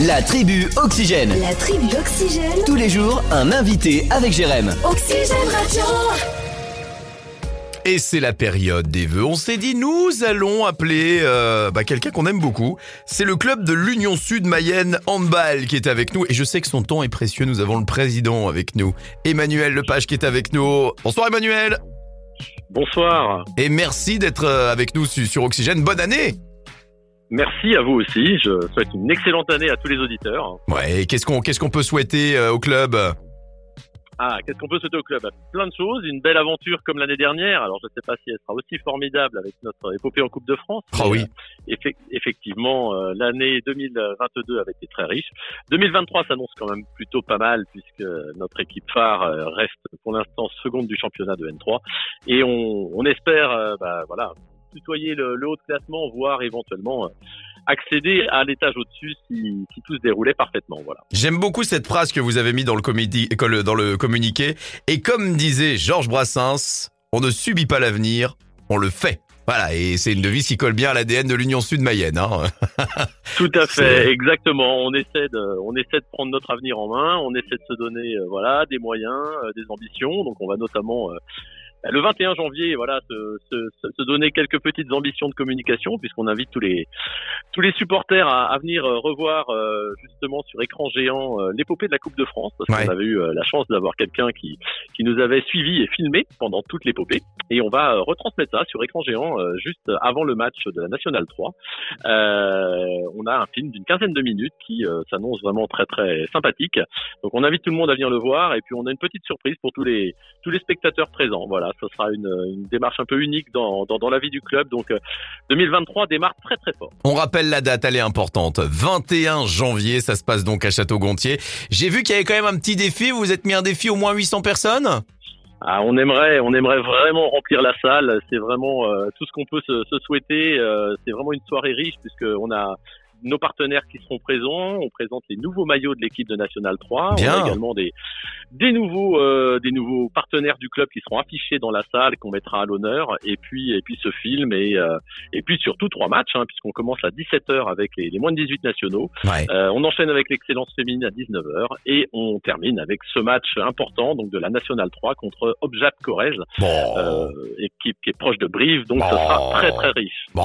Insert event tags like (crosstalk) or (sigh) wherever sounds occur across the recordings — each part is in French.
La tribu Oxygène. La tribu Oxygène. Tous les jours, un invité avec Jérém. Oxygène Radio. Et c'est la période des vœux. On s'est dit, nous allons appeler euh, bah, quelqu'un qu'on aime beaucoup. C'est le club de l'Union Sud Mayenne Handball qui est avec nous. Et je sais que son temps est précieux. Nous avons le président avec nous, Emmanuel Lepage qui est avec nous. Bonsoir Emmanuel. Bonsoir. Et merci d'être euh, avec nous su- sur Oxygène. Bonne année. Merci à vous aussi. Je souhaite une excellente année à tous les auditeurs. Ouais. Qu'est-ce qu'on qu'est-ce qu'on peut souhaiter euh, au club? Ah, qu'est-ce qu'on peut souhaiter au club? Plein de choses. Une belle aventure comme l'année dernière. Alors, je ne sais pas si elle sera aussi formidable avec notre épopée en Coupe de France. Ah oui. Euh, effe- effectivement, euh, l'année 2022 avait été très riche. 2023 s'annonce quand même plutôt pas mal puisque notre équipe phare euh, reste pour l'instant seconde du championnat de N3 et on, on espère, euh, bah, voilà, tutoyer le, le haut de classement, voire éventuellement euh, accéder à l'étage au-dessus si, si tout se déroulait parfaitement. Voilà. J'aime beaucoup cette phrase que vous avez mis dans le, comédie, que le- dans le communiqué. Et comme disait Georges Brassens, on ne subit pas l'avenir, on le fait. Voilà, et c'est une devise qui colle bien à l'ADN de l'Union Sud Mayenne. Hein. (laughs) Tout à fait, exactement. On essaie de, on essaie de prendre notre avenir en main. On essaie de se donner, euh, voilà, des moyens, euh, des ambitions. Donc, on va notamment euh, le 21 janvier, voilà, se, se, se- se donner quelques petites ambitions de communication, puisqu'on invite tous les tous les supporters à, à venir euh, revoir euh, justement sur écran géant euh, l'épopée de la Coupe de France, parce Ouais. qu'on avait eu euh, la chance d'avoir quelqu'un qui qui nous avait suivi et filmé pendant toute l'épopée, et on va euh, retransmettre ça sur écran géant euh, juste avant le match de la Nationale 3. Euh, on a un film d'une quinzaine de minutes qui euh, s'annonce vraiment très très sympathique. Donc on invite tout le monde à venir le voir et puis on a une petite surprise pour tous les tous les spectateurs présents. Voilà, ce sera une, une démarche un peu unique dans, dans, dans la vie du club. Donc euh, 2023 démarre très très fort. On rappelle la date, elle est importante. 21 janvier, ça se passe donc à Château-Gontier. J'ai vu qu'il y avait quand même un petit défi. Vous vous êtes mis un défi au moins 800 personnes? Ah, on aimerait, on aimerait vraiment remplir la salle. C'est vraiment euh, tout ce qu'on peut se, se souhaiter. Euh, c'est vraiment une soirée riche puisque on a nos partenaires qui seront présents. On présente les nouveaux maillots de l'équipe de National 3. Bien. On a également des des nouveaux euh, des nouveaux partenaires du club qui seront affichés dans la salle qu'on mettra à l'honneur. Et puis et puis ce film et euh, et puis surtout trois matchs hein, puisqu'on commence à 17h avec les, les moins de 18 nationaux. Ouais. Euh, on enchaîne avec l'excellence féminine à 19h et on termine avec ce match important donc de la Nationale 3 contre Objat Corrèze, Bon. euh, équipe qui est proche de Brive, donc ce Oh. sera très très riche. Bon,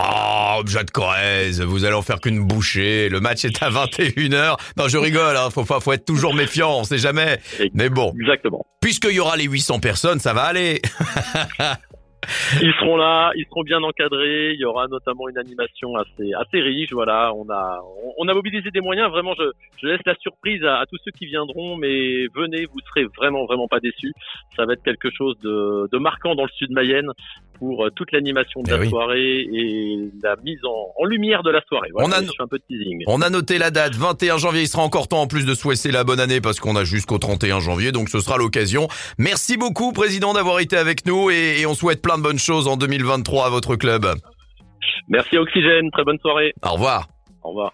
de Corrèze, vous allez en faire qu'une bouchée. Le match est à 21h. Non, je rigole, hein. faut, faut, faut être toujours méfiant, on sait jamais. Mais bon, Exactement. puisqu'il y aura les 800 personnes, ça va aller. (laughs) Ils seront là, ils seront bien encadrés. Il y aura notamment une animation assez assez riche. Voilà, on a on, on a mobilisé des moyens. Vraiment, je, je laisse la surprise à, à tous ceux qui viendront, mais venez, vous serez vraiment vraiment pas déçus. Ça va être quelque chose de, de marquant dans le sud Mayenne pour euh, toute l'animation de Eh la oui. soirée et la mise en, en lumière de la soirée. Voilà, On a- un peu de teasing. On a noté la date, 21 janvier. Il sera encore temps en plus de souhaiter la bonne année parce qu'on a jusqu'au 31 janvier, donc ce sera l'occasion. Merci beaucoup, Président, d'avoir été avec nous et, et on souhaite plein de bonnes choses en 2023 à votre club. Merci Oxygène, très bonne soirée. Au revoir. Au revoir.